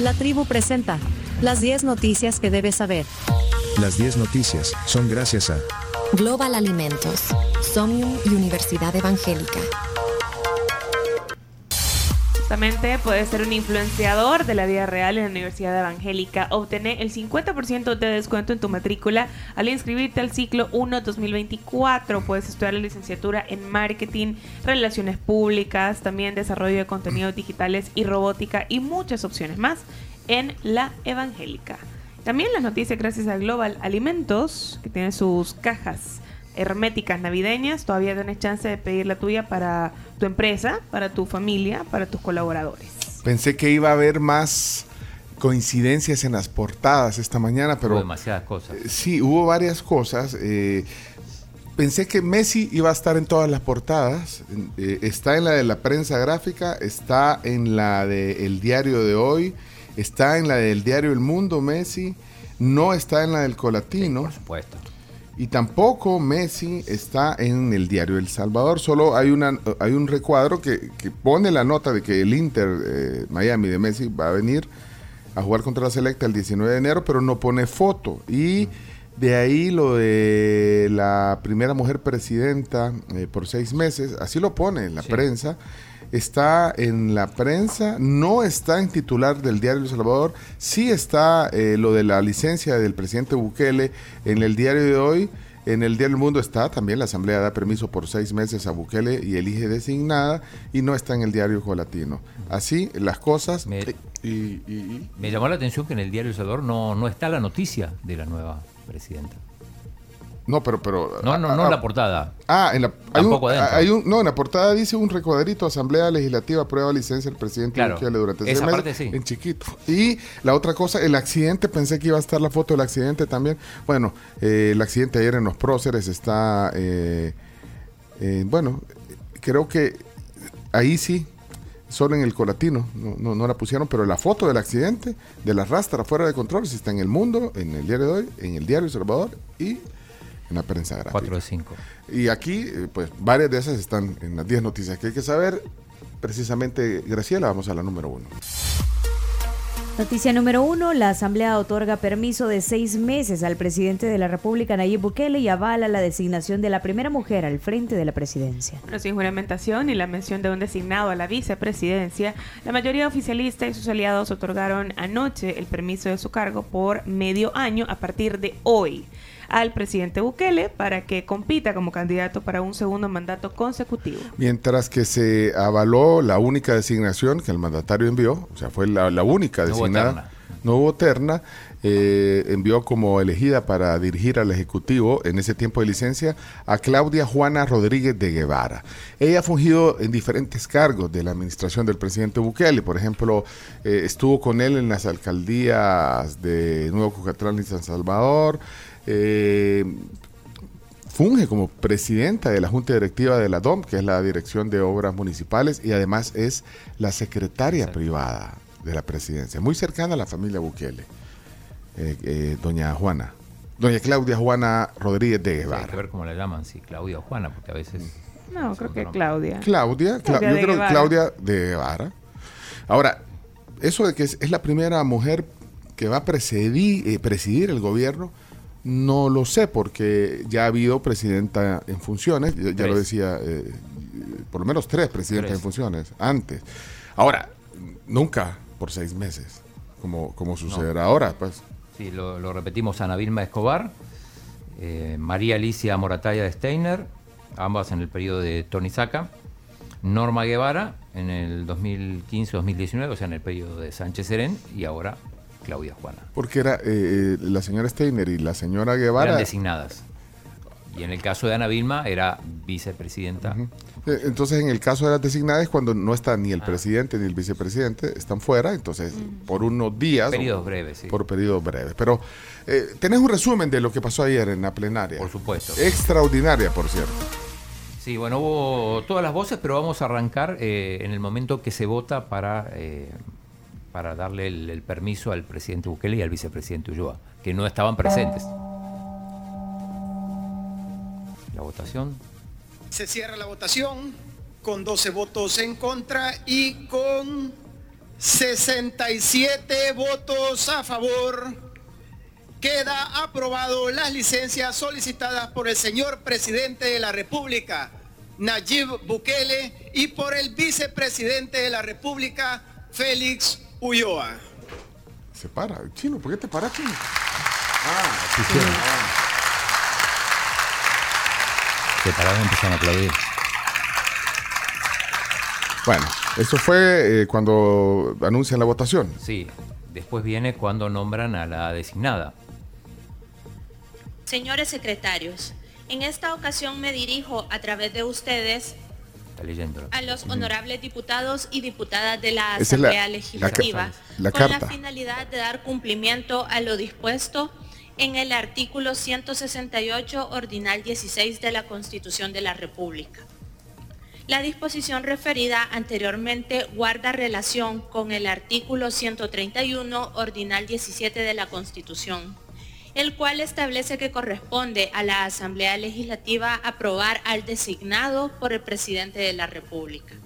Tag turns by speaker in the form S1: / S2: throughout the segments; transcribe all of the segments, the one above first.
S1: La tribu presenta las 10 noticias que debes saber.
S2: Las 10 noticias son gracias a
S3: Global Alimentos, Somnium y Universidad Evangélica.
S4: Justamente puedes ser un influenciador de la vida real en la Universidad Evangélica. Obtener el 50% de descuento en tu matrícula al inscribirte al ciclo 1 2024. Puedes estudiar la licenciatura en marketing, relaciones públicas, también desarrollo de contenidos digitales y robótica y muchas opciones más en la Evangélica. También las noticias gracias a Global Alimentos, que tiene sus cajas herméticas navideñas. Todavía tienes chance de pedir la tuya para tu empresa, para tu familia, para tus colaboradores.
S5: Pensé que iba a haber más coincidencias en las portadas esta mañana, pero...
S6: Hubo demasiadas cosas.
S5: Eh, Sí, hubo varias cosas. eh, pensé que Messi iba a estar en todas las portadas. Eh, está en la de la prensa gráfica, está en la del diario de hoy, está en la del diario El Mundo, Messi. No está en la del Colatino.
S6: Por supuesto.
S5: Y tampoco Messi está en el diario El Salvador. Solo hay, una, hay un recuadro que, que pone la nota de que el Inter eh, Miami de Messi va a venir a jugar contra la Selecta el 19 de enero, pero no pone foto. Y de ahí lo de la primera mujer presidenta eh, por seis meses, así lo pone en la
S6: Sí.
S5: prensa. Está en la prensa, no está en titular del diario El Salvador, sí está eh, lo de la licencia del presidente Bukele en el diario de hoy. En el diario El Mundo está también la Asamblea da permiso por seis meses a Bukele y elige designada y no está en el diario Colatino. Así las cosas.
S6: Me-
S5: y- y- y-
S6: Me llamó la atención que en el diario El Salvador no, no está la noticia de la nueva presidenta.
S5: No, pero, pero
S6: No, no, no en la portada.
S5: Ah, en la, hay un, hay un- no, en la portada dice un recuadrito, Asamblea Legislativa aprueba licencia del presidente
S6: Claro,
S5: Bukele durante seis
S6: esa
S5: meses,
S6: parte sí.
S5: en chiquito. Y la otra cosa, el accidente, pensé que iba a estar la foto del accidente también. Bueno, eh, el accidente ayer en los próceres está, eh, eh, bueno, creo que ahí sí, solo en el colatino, no, no, no la pusieron, pero la foto del accidente, de la rastra fuera de control, sí está en el mundo, en el diario de hoy, en el diario El Salvador y en la prensa gráfica.
S6: 4 de 5.
S5: Y aquí, eh, pues, varias de esas están en las 10 noticias que hay que saber. Precisamente, Graciela, vamos a la número uno.
S7: Noticia número uno, la Asamblea otorga permiso de seis meses al presidente de la República, Nayib Bukele, y avala la designación de la primera mujer al frente de la presidencia.
S4: Bueno, sin juramentación y la mención de un designado a la vicepresidencia, la mayoría oficialista y sus aliados otorgaron anoche el permiso de su cargo por medio año a partir de hoy al presidente Bukele para que compita como candidato para un segundo mandato consecutivo.
S5: Mientras que se avaló la única designación que el mandatario envió, o sea, fue la, la única
S6: No hubo
S5: designada,
S6: terna.
S5: no hubo terna, eh, envió como elegida para dirigir al Ejecutivo en ese tiempo de licencia a Claudia Juana Rodríguez de Guevara. Ella ha fungido en diferentes cargos de la administración del presidente Bukele. Por ejemplo, eh, estuvo con él en las alcaldías de Nuevo Cucatlán y San Salvador. Eh, funge como presidenta de la Junta Directiva de la DOM, que es la Dirección de Obras Municipales, y además es la secretaria
S6: Exacto.
S5: privada de la presidencia, muy cercana a la familia Bukele, eh, eh, doña Juana, doña Claudia Juana Rodríguez de
S6: Hay que
S5: Guevara.
S6: ver cómo la llaman, si Claudia o Juana, porque a veces...
S4: No, creo que. Claudia.
S5: Claudia, Cla-
S4: Claudia
S5: yo creo que
S4: Guevara.
S5: Claudia de Guevara. Ahora, eso de que es, es la primera mujer que va a presidir, eh, presidir el gobierno, no lo sé, porque ya ha habido presidenta en funciones, ya, ya lo decía, eh, por lo menos tres presidentas
S6: Tres.
S5: en funciones antes. Ahora, nunca por seis meses, como, como sucederá ahora, pues.
S6: Sí, lo, lo repetimos, Ana Vilma Escobar, eh, María Alicia Morataya de Steiner, ambas en el periodo de Tony Saca, Norma Guevara en el 2015-2019, o sea, en el periodo de Sánchez Serén, y ahora Claudia Juana.
S5: Porque era eh, eh, la señora Steiner y la señora Guevara.
S6: Eran designadas. Y en el caso de Ana Vilma era vicepresidenta.
S5: Eh, Entonces, en el caso de las designadas, cuando no está ni
S6: Ah.
S5: el presidente ni el vicepresidente, están fuera, entonces por unos días.
S6: Periodos
S5: o-
S6: breves, sí.
S5: Por periodos breves. Pero eh, tenés un resumen de lo que pasó ayer en la plenaria.
S6: Por supuesto.
S5: Extraordinaria, por cierto.
S6: Sí, bueno, hubo todas las voces, pero vamos a arrancar eh, en el momento que se vota para, eh, para darle el, permiso al presidente Bukele y al vicepresidente Ulloa, que no estaban presentes. La votación.
S8: Se cierra la votación con 12 votos en contra y con 67 votos a favor. Queda aprobado las licencias solicitadas por el señor presidente de la República, Nayib Bukele, y por el vicepresidente de la República, Félix Ulloa.
S5: Se para. Chino, ¿por qué te paras, chino?
S6: Se pararon y empezaron a aplaudir.
S5: Bueno, eso fue eh, cuando anuncian la votación.
S6: Sí, después viene cuando nombran a la designada.
S9: Señores secretarios, en esta ocasión me dirijo a través de ustedes
S6: Está leyéndolo.
S9: a los honorables diputados y diputadas de la Asamblea
S5: la
S9: Legislativa
S5: la
S9: con la finalidad de dar cumplimiento a lo dispuesto en el artículo 168 ordinal 16 de la Constitución de la República. La disposición referida anteriormente guarda relación con el artículo 131 ordinal 17 de la Constitución, el cual establece que corresponde a la Asamblea Legislativa aprobar al designado por el presidente de la República.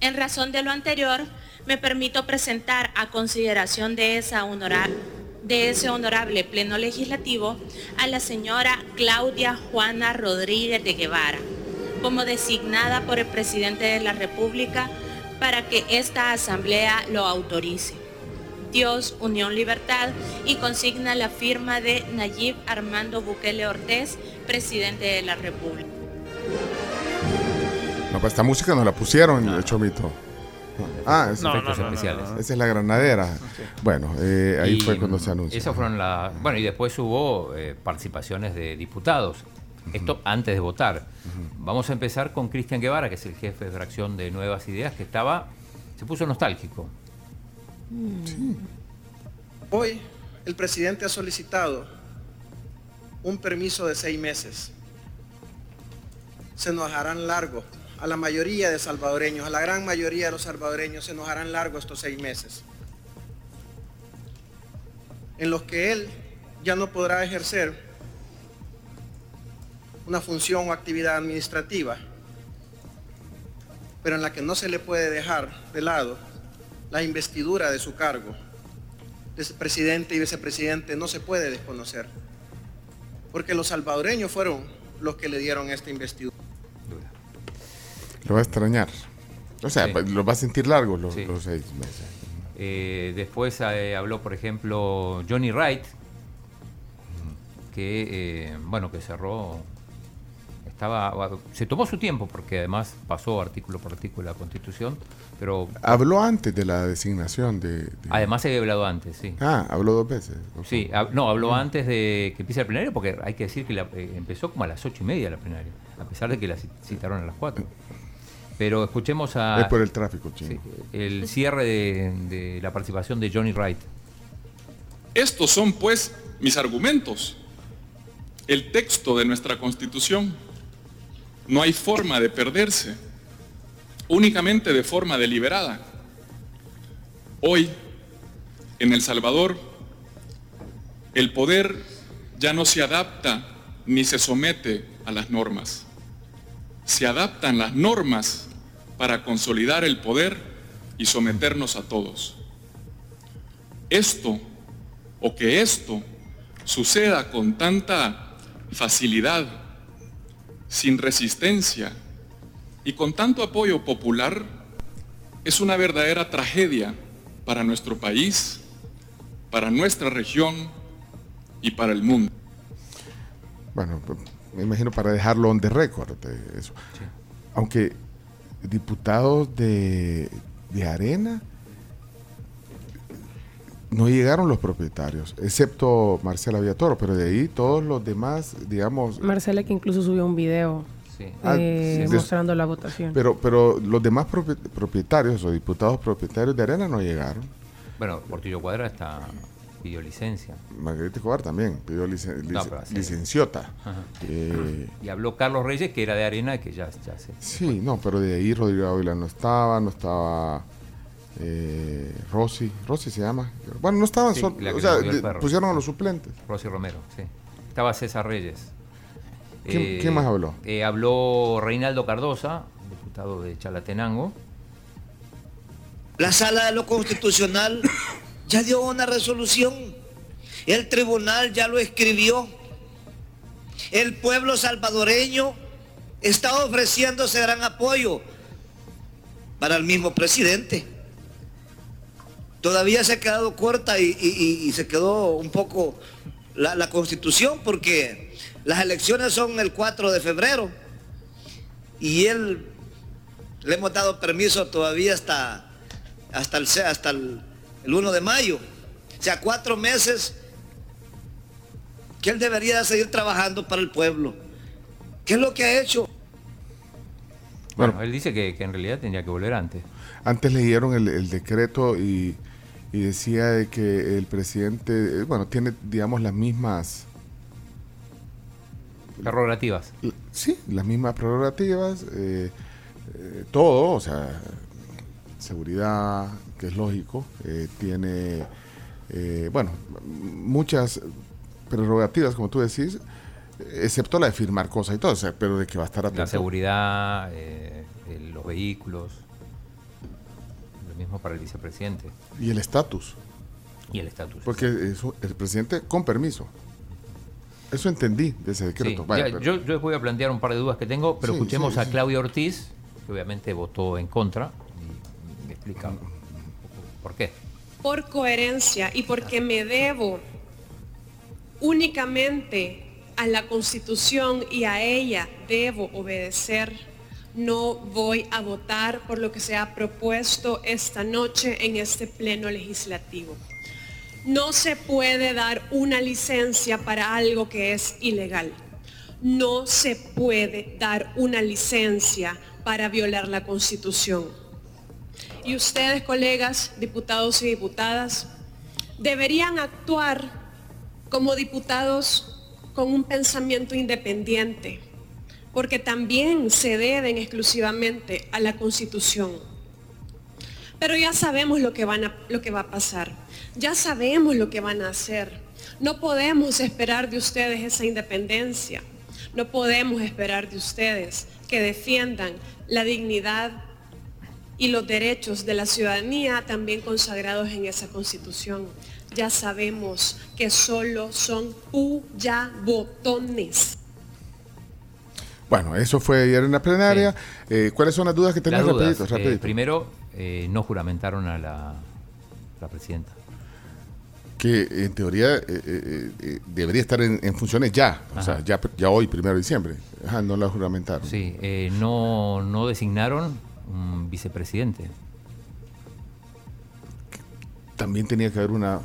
S9: En razón de lo anterior, me permito presentar a consideración de, esa de ese honorable Pleno Legislativo a la señora Claudia Juana Rodríguez de Guevara, como designada por el presidente de la República para que esta Asamblea lo autorice. Dios, Unión, Libertad y consigna la firma de Nayib Armando Bukele Ortiz, presidente de la República.
S5: No, pues esta música nos la pusieron, el chomito. Ah, es-
S6: No, Efectos no, especiales. no, no.
S5: Esa es la granadera. Bueno, eh, ahí
S6: Y,
S5: fue cuando se anunció.
S6: Esas fueron las. Bueno, y después hubo eh, participaciones de diputados. Esto antes de votar. Vamos a empezar con Cristian Guevara, que es el jefe de fracción de Nuevas Ideas, que estaba. se puso nostálgico.
S8: Hoy el presidente ha solicitado un permiso de seis meses. Se nos harán largo. A la mayoría de salvadoreños, a la gran mayoría de los salvadoreños se nos harán largo estos seis meses. En los que él ya no podrá ejercer una función o actividad administrativa, pero en la que no se le puede dejar de lado la investidura de su cargo de presidente y vicepresidente no se puede desconocer. Porque los salvadoreños fueron los que le dieron esta investidura.
S5: Lo va a extrañar. O sea,
S6: Sí.
S5: pues, lo va a sentir largo los,
S6: Sí.
S5: los seis meses.
S6: Eh, después eh, habló, por ejemplo, Johnny Wright, que, eh, bueno, que cerró, estaba, se tomó su tiempo porque además pasó artículo por artículo la Constitución, pero
S5: Habló antes de la designación de... de-
S6: además se había hablado antes, sí.
S5: Ah, habló dos veces.
S6: Sí, hab- no, habló antes de que empiece el plenario porque hay que decir que la- eh, empezó como a las ocho y media la plenaria, a pesar de que la ci- citaron a las cuatro. Pero escuchemos a...
S5: Es por el tráfico, chino.
S6: sí, el cierre de, de la participación de Johnny Wright.
S10: Estos son, pues, mis argumentos. El texto de nuestra Constitución. No hay forma de perderse, únicamente de forma deliberada. Hoy, en El Salvador, el poder ya no se adapta ni se somete a las normas. Se adaptan las normas para consolidar el poder y someternos a todos. Esto o que esto suceda con tanta facilidad, sin resistencia y con tanto apoyo popular, es una verdadera tragedia para nuestro país, para nuestra región y para el mundo.
S5: Bueno, pues, me imagino para dejarlo on the record. de eso. Aunque diputados de, de Arena no llegaron los propietarios, excepto Marcela Villatoro, pero de ahí todos los demás, digamos,
S11: Marcela que incluso subió un video
S6: Sí.
S5: Ah,
S11: eh,
S5: sí.
S11: mostrando la votación.
S5: pero, pero los demás propi- propietarios o diputados propietarios de Arena no llegaron.
S6: Bueno, Portillo Cuadra está pidió licencia.
S5: Margarita Escobar también pidió licen-
S6: No,
S5: lic-
S6: sí.
S5: licenciota.
S6: Ajá.
S5: Eh,
S6: Y habló Carlos Reyes, que era de Arena, y que ya, ya se...
S5: Sí, no, pero de ahí Rodrigo Ávila no estaba, no estaba eh, Rosy, Rosy se llama. Bueno, no estaban,
S6: Sí,
S5: o sea, pusieron a los suplentes.
S6: Rosy Romero, sí. Estaba César Reyes.
S5: ¿Quién- quién más habló?
S6: eh, habló Reinaldo Cardosa, diputado de Chalatenango,
S12: La sala de lo constitucional ya dio una resolución. El tribunal ya lo escribió. El pueblo salvadoreño está ofreciéndose gran apoyo para el mismo presidente. Todavía se ha quedado corta y, y- y se quedó un poco la, la constitución porque las elecciones son el 4 de febrero y él le hemos dado permiso todavía hasta, hasta, el, hasta el, el 1 de mayo. O sea, cuatro meses que él debería seguir trabajando para el pueblo. ¿Qué es lo que ha hecho?
S6: Bueno, él dice que, que en realidad tendría que volver antes.
S5: Antes leyeron el, el decreto y, y decía de que el presidente, eh, bueno, tiene, digamos, las mismas...
S6: Prerrogativas.
S5: Sí, las mismas prerrogativas, eh, eh, todo, o sea, seguridad, que es lógico, eh, tiene, bueno, muchas prerrogativas, como tú decís, excepto la de firmar cosas y todo, o sea, pero de que va a estar atento.
S6: La seguridad, los vehículos. Mismo para el vicepresidente.
S5: Y el estatus.
S6: Y el estatus.
S5: Porque eso, el presidente con permiso. Eso entendí de ese decreto.
S6: Sí,
S5: Vaya,
S6: ya,
S5: pero-
S6: yo, yo les voy a plantear un par de dudas que tengo, pero
S5: Sí,
S6: escuchemos
S5: sí,
S6: a. Claudia Ortiz, que obviamente votó en contra, y me explica un poco por qué.
S13: por coherencia y porque me debo únicamente a la Constitución y a ella debo obedecer, no voy a votar por lo que se ha propuesto esta noche en este pleno legislativo. No se puede dar una licencia para algo que es ilegal. No se puede dar una licencia para violar la Constitución. Y ustedes, colegas, diputados y diputadas, deberían actuar como diputados con un pensamiento independiente, porque también se deben exclusivamente a la Constitución. Pero ya sabemos lo que, van a- lo que va a pasar, ya sabemos lo que van a hacer. No podemos esperar de ustedes esa independencia, no podemos esperar de ustedes que defiendan la dignidad y los derechos de la ciudadanía también consagrados en esa constitución. Ya sabemos que solo son botones.
S5: Bueno, eso fue ayer en la plenaria. Eh, ¿Cuáles son las dudas que
S6: dudas,
S5: Rapidito,
S6: eh,
S5: rapidito.
S6: primero, eh, no juramentaron a la, la presidenta.
S5: que en teoría eh, eh, eh, debería estar en, en funciones ya, o sea, ya, ya hoy, primero de diciembre. Ajá, no la juramentaron.
S6: Sí, eh, no, no designaron un vicepresidente.
S5: También tenía que haber una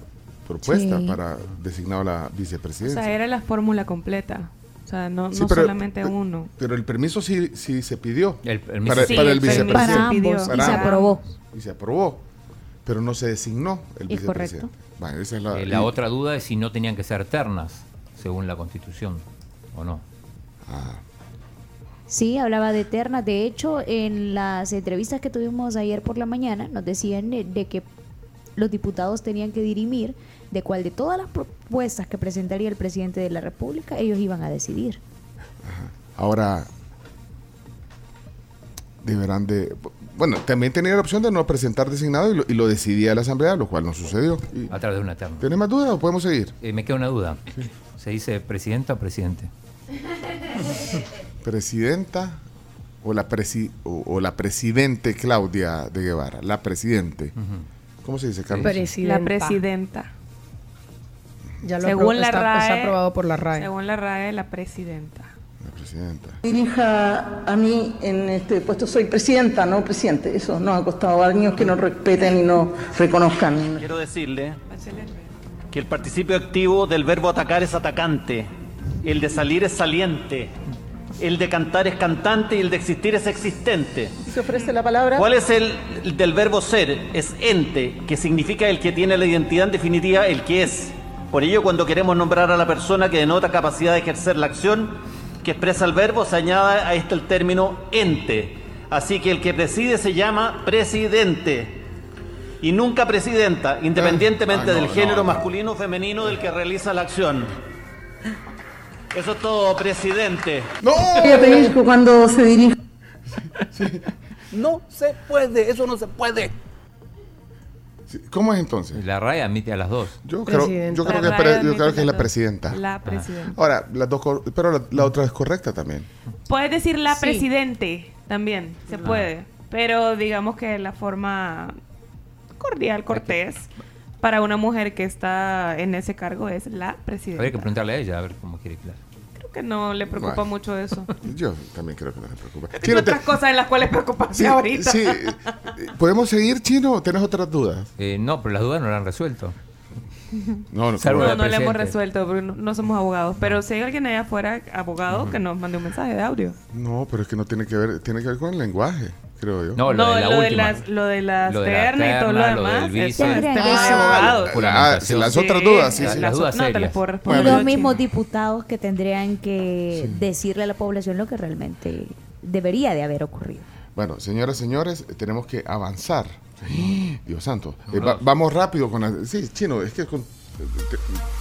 S5: propuesta
S4: Sí.
S5: para designar a la
S4: O
S5: vicepresidencia.
S4: sea, era la fórmula completa. Sea, no,
S5: Sí,
S4: no
S5: pero-
S4: solamente
S5: pero-
S4: uno.
S5: Pero el permiso sí, sí se pidió
S6: El permiso
S5: para,
S6: sí.
S5: para
S6: Sí,
S5: el vicepresidente.
S7: Para ambos, y se aprobó.
S5: Y se aprobó, pero no se designó el
S7: Es
S5: vicepresidente.
S7: correcto.
S5: Bueno, esa es la,
S6: Eh, la
S5: y-
S6: otra duda es si no tenían que ser ternas, según la Constitución, o no.
S5: Ah,
S7: Sí, hablaba de ternas. De hecho, en las entrevistas que tuvimos ayer por la mañana, nos decían de, de que los diputados tenían que dirimir de cuál de todas las propuestas que presentaría el presidente de la República ellos iban a decidir.
S5: Ahora, deberán de... Bueno, también tenía la opción de no presentar designado y lo, y lo decidía la Asamblea, lo cual no sucedió. Y-
S6: A través de una terna.
S5: ¿Tiene más dudas o podemos seguir?
S6: Eh, me queda una duda. ¿Se dice presidenta o presidente?
S5: Presidenta o la, presi, o, o la presidente Claudia de Guevara. La presidente. ¿Cómo se dice, Carlos?
S11: Presidenta.
S4: La presidenta.
S11: Ya lo
S4: según la
S11: está,
S4: RAE,
S11: está aprobado por la RAE.
S4: Según la RAE, la presidenta.
S5: La presidenta.
S14: dirija a mí en este puesto. Soy presidenta, no presidente. Eso nos ha costado años que nos respeten y nos reconozcan.
S15: Quiero decirle que el participio activo del verbo atacar es atacante, el de salir es saliente, el de cantar es cantante y el de existir es existente.
S14: Se ofrece la palabra.
S15: ¿Cuál es el el del verbo ser? Es ente, que significa el que tiene la identidad en definitiva, el que es. Por ello, cuando queremos nombrar a la persona que denota capacidad de ejercer la acción que expresa el verbo, se añade a este el término ente. Así que el que preside se llama presidente y nunca presidenta, independientemente
S5: Ah, no,
S15: del
S5: no,
S15: género
S5: no.
S15: masculino o femenino del que realiza la acción. Eso es todo, presidente.
S14: Que cuando se dirija.
S16: No se puede, eso no se puede.
S5: ¿Cómo es entonces?
S6: La RAE admite a las dos.
S5: Yo creo, yo creo que, es pre- yo creo que es la presidenta.
S4: La presidenta.
S5: Ahora, las dos, cor- pero la, la otra es correcta también.
S4: Puedes decir la
S11: Sí.
S4: presidente también, se puede. Pero digamos que la forma cordial, cortés, para una mujer que está en ese cargo es la presidenta.
S6: Habría que preguntarle a ella a ver cómo quiere quedar.
S4: Creo que no le preocupa
S5: Bueno.
S4: mucho eso.
S5: Yo también creo que no se preocupa.
S4: Hay
S5: Chino, te-
S4: otras cosas en las cuales preocuparse
S5: sí,
S4: ahorita.
S5: sí, ¿Podemos seguir, Chino? ¿Tienes otras dudas?
S6: Eh, no, pero las dudas no las han resuelto.
S5: No, no,
S6: Salvo
S4: No,
S6: la
S4: no le hemos resuelto, porque no, no somos abogados. Pero si hay alguien allá afuera, abogado, que nos mande un mensaje de audio.
S5: No, pero es que no tiene que ver, tiene que ver con el lenguaje, creo yo.
S6: No, lo
S4: No,
S6: de la
S4: lo de las, lo de las
S6: Lo de la
S4: ternas y todo lo
S6: lo
S4: demás.
S6: del
S4: es abogados.
S5: Ah, las otras dudas, sí, sí.
S6: las dudas
S4: No
S6: serias.
S4: puedo
S7: Y
S4: responder.
S7: los
S4: Chino.
S7: mismos diputados que tendrían que decirle a la población lo que realmente debería de haber ocurrido.
S5: Bueno, señoras y señores, tenemos que avanzar. Dios santo. Eh, va- vamos rápido con la... Sí, Chino, es que con,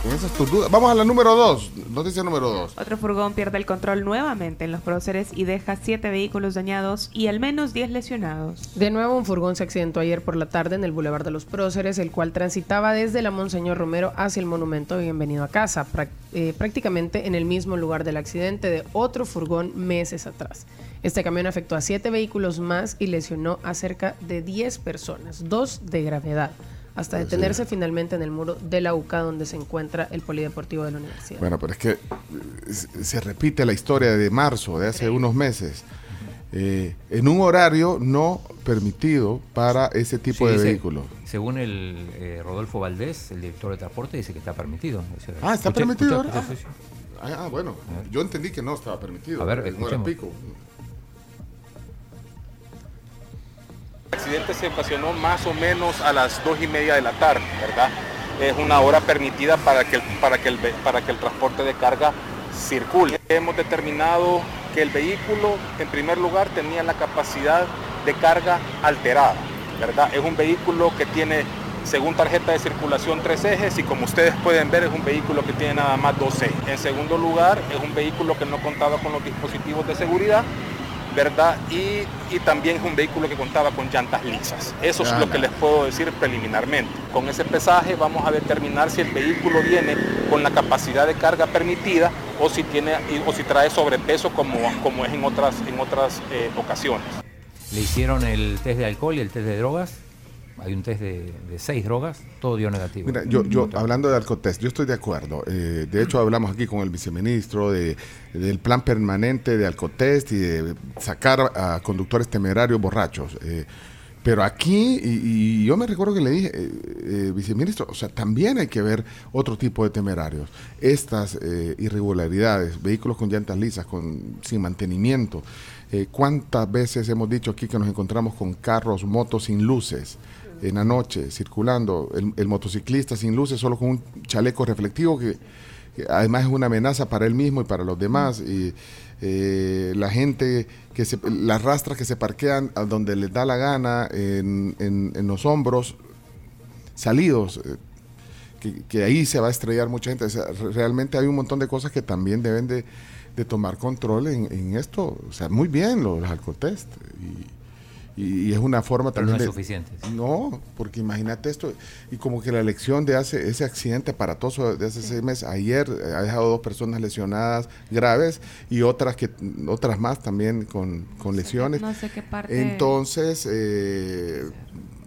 S5: con esas tus dudas... Vamos a la número dos. Noticia número dos.
S4: Otro furgón pierde el control nuevamente en los próceres y deja siete vehículos dañados y al menos 10 lesionados.
S11: De nuevo, un furgón se accidentó ayer por la tarde en el Boulevard de los Próceres, el cual transitaba desde la Monseñor Romero hacia el monumento Bienvenido a Casa, eh, prácticamente en el mismo lugar del accidente de otro furgón meses atrás. Este camión afectó a siete vehículos más y lesionó a cerca de 10 personas, dos de gravedad, hasta
S5: Pues sí.
S11: detenerse finalmente en el muro de la UCA donde se encuentra el polideportivo de la universidad.
S5: Bueno, pero es que eh, se repite la historia de marzo, de hace unos meses, eh, en un horario no permitido para ese tipo
S6: Sí,
S5: de vehículos.
S6: Según el eh, Rodolfo Valdés, el director de transporte, dice que está permitido. O sea,
S5: Ah, ¿está
S6: escuché-
S5: permitido
S6: escuché-
S5: ahora? Ah, ah, bueno, yo entendí que no estaba permitido.
S6: A ver,
S5: hora
S6: escuchemos.
S5: pico.
S16: Accidente se ocasionó más o menos a las dos y media de la tarde, ¿verdad? Es una hora permitida para que el, para que el, para que el transporte de carga circule. Hemos determinado que el vehículo, en primer lugar, tenía la capacidad de carga alterada, ¿verdad? Es un vehículo que tiene, según tarjeta de circulación, tres ejes y como ustedes pueden ver, es un vehículo que tiene nada más dos ejes. En segundo lugar, es un vehículo que no contaba con los dispositivos de seguridad ¿verdad? Y, y también es un vehículo que contaba con llantas lisas. Eso es lo que les puedo decir preliminarmente. Con ese pesaje vamos a determinar si el vehículo viene con la capacidad de carga permitida o si, tiene, o si trae sobrepeso como, como es en otras, en otras eh, ocasiones.
S6: Le hicieron el test de alcohol y el test de drogas. Hay un test de, de seis drogas, todo dio negativo.
S5: Mira, yo, yo hablando de Alcotest, yo estoy de acuerdo. Eh, de hecho, hablamos aquí con el viceministro de, del plan permanente de Alcotest y de sacar a conductores temerarios borrachos. Eh, pero aquí, y, y yo me recuerdo que le dije, eh, eh, viceministro, o sea, también hay que ver otro tipo de temerarios. Estas eh, irregularidades, vehículos con llantas lisas, con, sin mantenimiento. ¿Cuántas veces hemos dicho aquí que nos encontramos con carros, motos sin luces? En la noche circulando, el, motociclista sin luces, solo con un chaleco reflectivo que, además es una amenaza para él mismo y para los demás. Y eh, la gente, que las rastras que se parquean a donde les da la gana, en, los hombros, salidos, eh, que, ahí se va a estrellar mucha gente. Realmente hay un montón de cosas que también deben de, tomar control en, esto. O sea, muy bien los, los y- y es una forma
S6: Pero
S5: también
S6: no es
S5: de-
S6: suficiente.
S5: no, porque imagínate esto, y como que la elección de hace, ese accidente aparatoso de hace seis meses, ayer eh, ha dejado dos personas lesionadas graves y otras que otras más también con, con lesiones.
S4: no sé qué parte-
S5: Entonces, eh,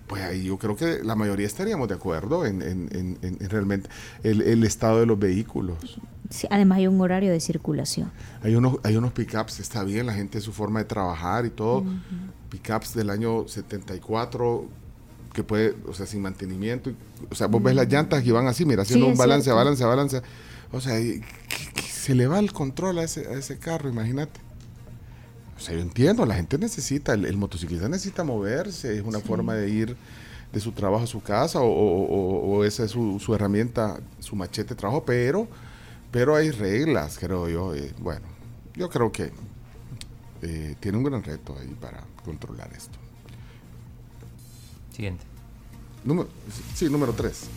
S5: pues ahí yo creo que la mayoría estaríamos de acuerdo en, en- en- en- en realmente el, el estado de los vehículos.
S7: Sí, además hay un horario de circulación.
S5: Hay unos, hay unos pickups, está bien, la gente su forma de trabajar y todo. Pickups del año 74 que puede, o sea, sin mantenimiento. y- O sea, vos ves las llantas y van así, mira, haciendo
S7: Sí,
S5: un balance,
S7: cierto.
S5: balance, balance. O sea, y- que- que se le va el control a ese, a ese carro, imagínate. O sea, yo entiendo, la gente necesita, el, el motociclista necesita moverse, es una forma de ir de su trabajo a su casa o, o- o- o esa es su, su herramienta, su machete de trabajo, pero, pero hay reglas, creo yo. eh, bueno, yo creo que eh, tiene un gran reto ahí para controlar esto.
S6: Siguiente.
S5: Número, sí, número tres.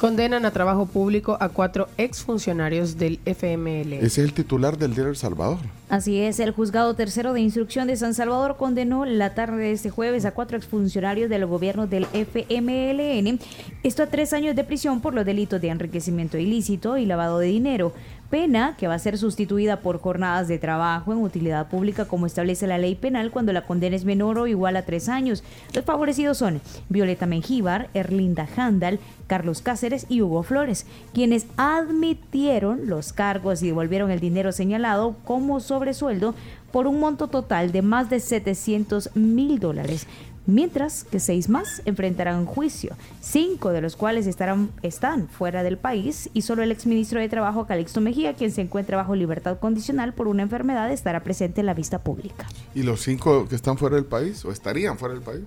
S11: Condenan a trabajo público a cuatro exfuncionarios del FML.
S5: Ese es el titular del diario El Salvador.
S7: Así es, el juzgado tercero de instrucción de San Salvador condenó la tarde de este jueves a cuatro exfuncionarios del gobierno del FMLN, esto a tres años de prisión por los delitos de enriquecimiento ilícito y lavado de dinero pena que va a ser sustituida por jornadas de trabajo en utilidad pública como establece la ley penal cuando la condena es menor o igual a tres años. Los favorecidos son Violeta Mengíbar, Erlinda Handal, Carlos Cáceres y Hugo Flores, quienes admitieron los cargos y devolvieron el dinero señalado como sobresueldo por un monto total de más de 700 mil dólares mientras que seis más enfrentarán juicio, cinco de los cuales estarán, están fuera del país y solo el exministro de Trabajo Calixto Mejía, quien se encuentra bajo libertad condicional por una enfermedad, estará presente en la vista pública.
S5: ¿Y los cinco que están fuera del país o estarían fuera del país?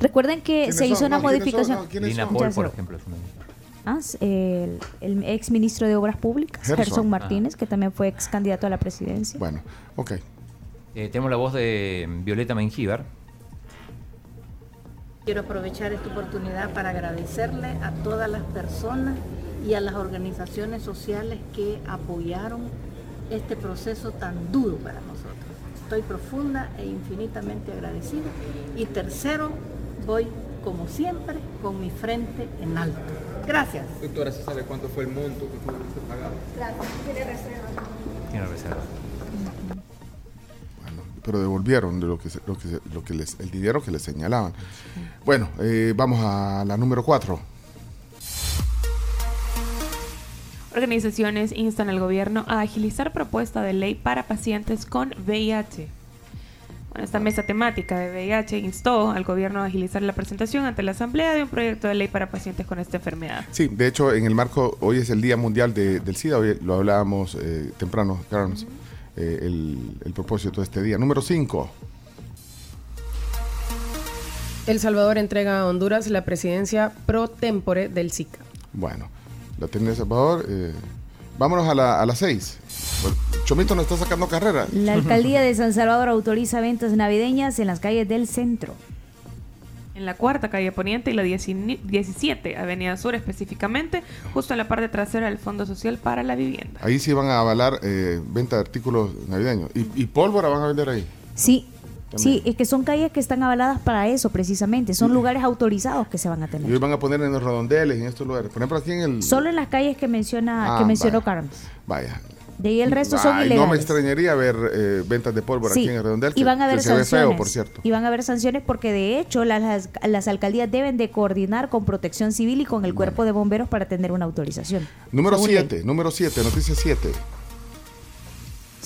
S7: Recuerden que se hizo una modificación.
S6: Lina Paul, por ejemplo, es una
S7: Ah, el, el ex ministro de Obras Públicas,
S5: Gerson.
S7: Gerson, Martínez, que también fue ex candidato a la presidencia.
S5: Bueno, ok.
S6: Eh, tenemos la voz de Violeta Mengíbar.
S17: Quiero aprovechar esta oportunidad para agradecerle a todas las personas y a las organizaciones sociales que apoyaron este proceso tan duro para nosotros. Estoy profunda e infinitamente agradecida. Y tercero, voy como siempre con mi frente en alto. Gracias.
S18: Doctora, ¿se sabe cuánto fue el monto que fue pagado?
S17: Gracias. Tiene reserva.
S6: Tiene reserva.
S5: pero devolvieron de lo que, se- lo que, se- lo que les, el dinero que les señalaban. Bueno, eh, vamos a la número 4.
S4: Organizaciones instan al gobierno a agilizar propuesta de ley para pacientes con VIH. Bueno, esta mesa temática de VIH instó al gobierno a agilizar la presentación ante la Asamblea de un proyecto de ley para pacientes con esta enfermedad.
S5: Sí, de hecho, en el marco, hoy es el Día Mundial de- del SIDA, hoy lo hablábamos eh, temprano, Carlos, eh, el, el propósito de este día. Número 5.
S11: El Salvador entrega a Honduras la presidencia pro tempore del SICA.
S5: Bueno, la tiene El Salvador. eh, vámonos a la, a las 6. Chomito nos está sacando carrera.
S7: La alcaldía de San Salvador autoriza ventas navideñas en las calles del centro.
S4: En la cuarta calle Poniente y la 19 17 Avenida Sur específicamente, justo en la parte trasera del Fondo Social para la Vivienda.
S5: Ahí sí van a avalar eh, venta de artículos navideños. Y, y pólvora van a vender ahí.
S7: Sí,
S5: También.
S7: sí, es que son calles que están avaladas para eso precisamente. Son lugares autorizados que se van a
S5: Y
S7: tener.
S5: hoy van a poner en los redondeles, en estos lugares. Por ejemplo, aquí en el.
S7: Solo en las calles que menciona
S5: Ah,
S7: que mencionó. Carlos.
S5: Vaya.
S7: De ahí el resto son ilegales.
S5: No me extrañaría ver eh, ventas de pólvora
S7: Sí,
S5: aquí en el redondel.
S7: y van a haber sanciones.
S5: feo, por cierto.
S7: Y van a haber sanciones porque de hecho las, las, las alcaldías deben de coordinar con Protección Civil y con el cuerpo de bomberos para tener una autorización.
S5: Número
S7: Según ley.
S5: 7, número 7, noticia 7.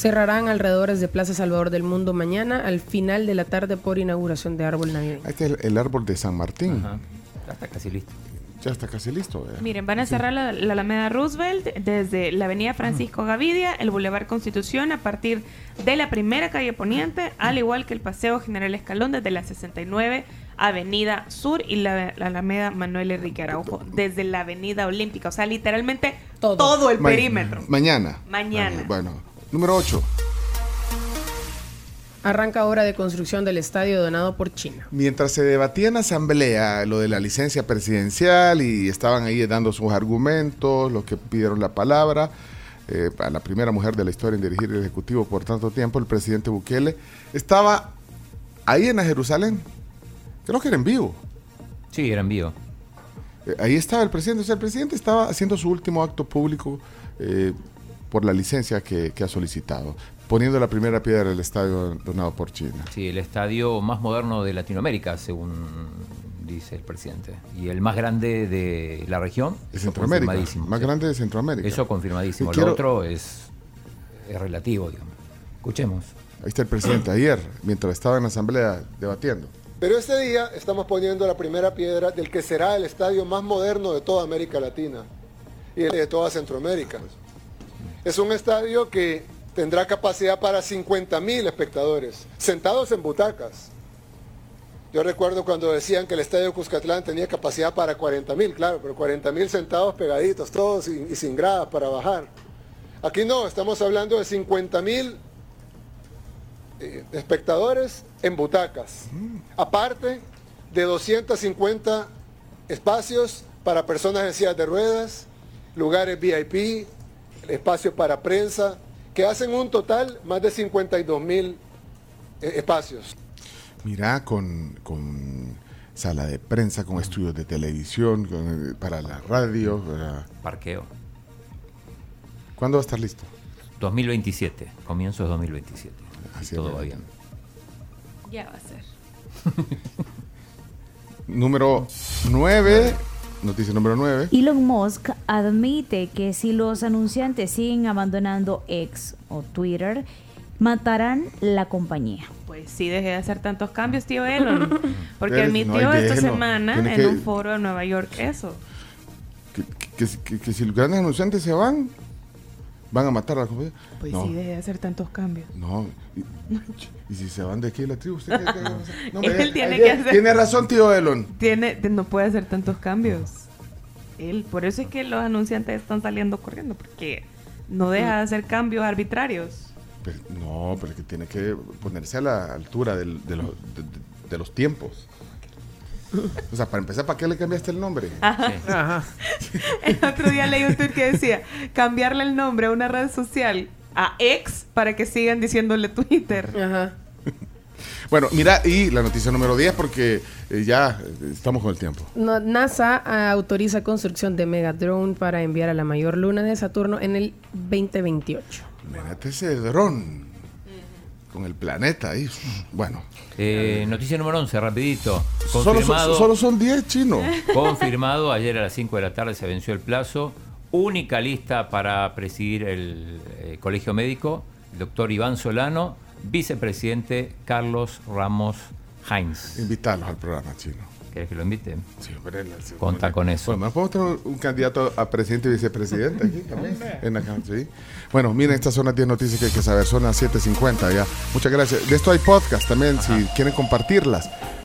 S11: Cerrarán alrededores de Plaza Salvador del Mundo mañana al final de la tarde por inauguración de árbol navideño.
S5: Este es el, el árbol de San Martín.
S6: Ya está casi listo.
S5: Ya está casi listo. eh.
S4: Miren, van a cerrar la, la Alameda Roosevelt desde la Avenida Francisco Gavidia, el Boulevard Constitución a partir de la primera calle Poniente, al igual que el Paseo General Escalón desde la 69 Avenida Sur y la, la Alameda Manuel Enrique Araujo desde la Avenida Olímpica. O sea, literalmente todo, el
S5: Ma-
S4: perímetro.
S5: Mañana.
S4: Mañana.
S5: Bueno, número 8.
S11: Arranca obra de construcción del estadio donado por China.
S5: Mientras se debatía en asamblea lo de la licencia presidencial y estaban ahí dando sus argumentos, los que pidieron la palabra, eh, a la primera mujer de la historia en dirigir el Ejecutivo por tanto tiempo, el presidente Bukele, estaba ahí en la Jerusalén. Creo que era en vivo.
S6: Sí, era en vivo.
S5: Eh, ahí estaba el presidente. O sea, el presidente estaba haciendo su último acto público eh, por la licencia que, que ha solicitado, poniendo la primera piedra del estadio donado por China.
S6: Sí, el estadio más moderno de Latinoamérica, según dice el presidente. Y el más grande de la región.
S5: De Centroamérica. Más
S6: sí.
S5: grande de Centroamérica.
S6: Eso confirmadísimo.
S5: Y quiero-
S6: Lo otro es, es relativo, digamos. Escuchemos.
S5: Ahí está el presidente ayer, mientras estaba en la asamblea debatiendo.
S19: Pero este día estamos poniendo la primera piedra del que será el estadio más moderno de toda América Latina y de toda Centroamérica. Es un estadio que tendrá capacidad para 50 mil espectadores, sentados en butacas. Yo recuerdo cuando decían que el estadio Cuscatlán tenía capacidad para 40 mil, claro, pero 40 mil sentados pegaditos, todos y, y sin gradas para bajar. Aquí no, estamos hablando de 50 mil eh, espectadores en butacas, aparte de 250 espacios para personas en sillas de ruedas, lugares VIP, espacio para prensa, que hacen un total más de 52 mil eh, espacios.
S5: Mira, con, con sala de prensa, con estudios de televisión, con, eh, para la radio. para-
S6: Parqueo.
S5: ¿Cuándo va a estar listo?
S6: 2027, comienzos de 2027.
S5: Así
S6: Todo va bien.
S4: Ya va a ser.
S5: Número 9, noticia número 9.
S7: Elon Musk admite que si los anunciantes siguen abandonando X o Twitter, matarán la compañía.
S4: Pues sí, dejé de hacer tantos cambios, tío Elon. Porque admitió
S5: no,
S4: esta semana en
S5: que-
S4: un foro de Nueva York eso.
S5: Que, que- que- que si los grandes anunciantes se van, van a matar a la compañía.
S4: Pues
S5: no,
S4: sí, dejé de hacer tantos cambios.
S5: no. Y, y si se van de aquí de la tribu, ¿usted qué- qué? No,
S4: Él tiene que hacer-
S5: Tiene razón, tío Elon.
S4: Tiene, no puede hacer tantos cambios. Él, por eso es que los anunciantes están saliendo corriendo, porque no deja de hacer cambios arbitrarios.
S5: Pero- no, pero es que tiene que ponerse a la altura del- de, los, de- de- de los tiempos. O sea, para empezar, ¿para qué le cambiaste el nombre?
S4: Ajá. El otro día leí un tweet que decía cambiarle el nombre a una red social a ex para que sigan diciéndole Twitter.
S11: Ajá.
S5: Bueno, mira, y la noticia número 10, porque eh, ya eh, estamos con el tiempo.
S11: No, NASA ah, autoriza construcción de Megadrone para enviar a la mayor luna de Saturno en el 2028.
S5: Mírate ese dron con el planeta ahí. Bueno,
S6: Eh, noticia número 11, rapidito.
S5: solo son,
S6: Confirmado,
S5: solo son 10 chinos.
S6: confirmado, ayer a las 5 de la tarde se venció el plazo. Única lista para presidir el eh, colegio médico, el doctor Iván Solano, vicepresidente Carlos Ramos Heinz.
S5: Invitarlos al programa chino.
S6: ¿Querés que lo invite?
S5: Sí, hombre, la- sí,
S6: Conta
S5: hombre.
S6: con eso.
S5: Bueno, ¿podemos tener un candidato a presidente y vicepresidente aquí también? En la sí. Bueno, miren, estas son las 10 noticias que hay que saber. Son las 7.50 ya. Muchas gracias. De esto hay podcast también, si quieren compartirlas.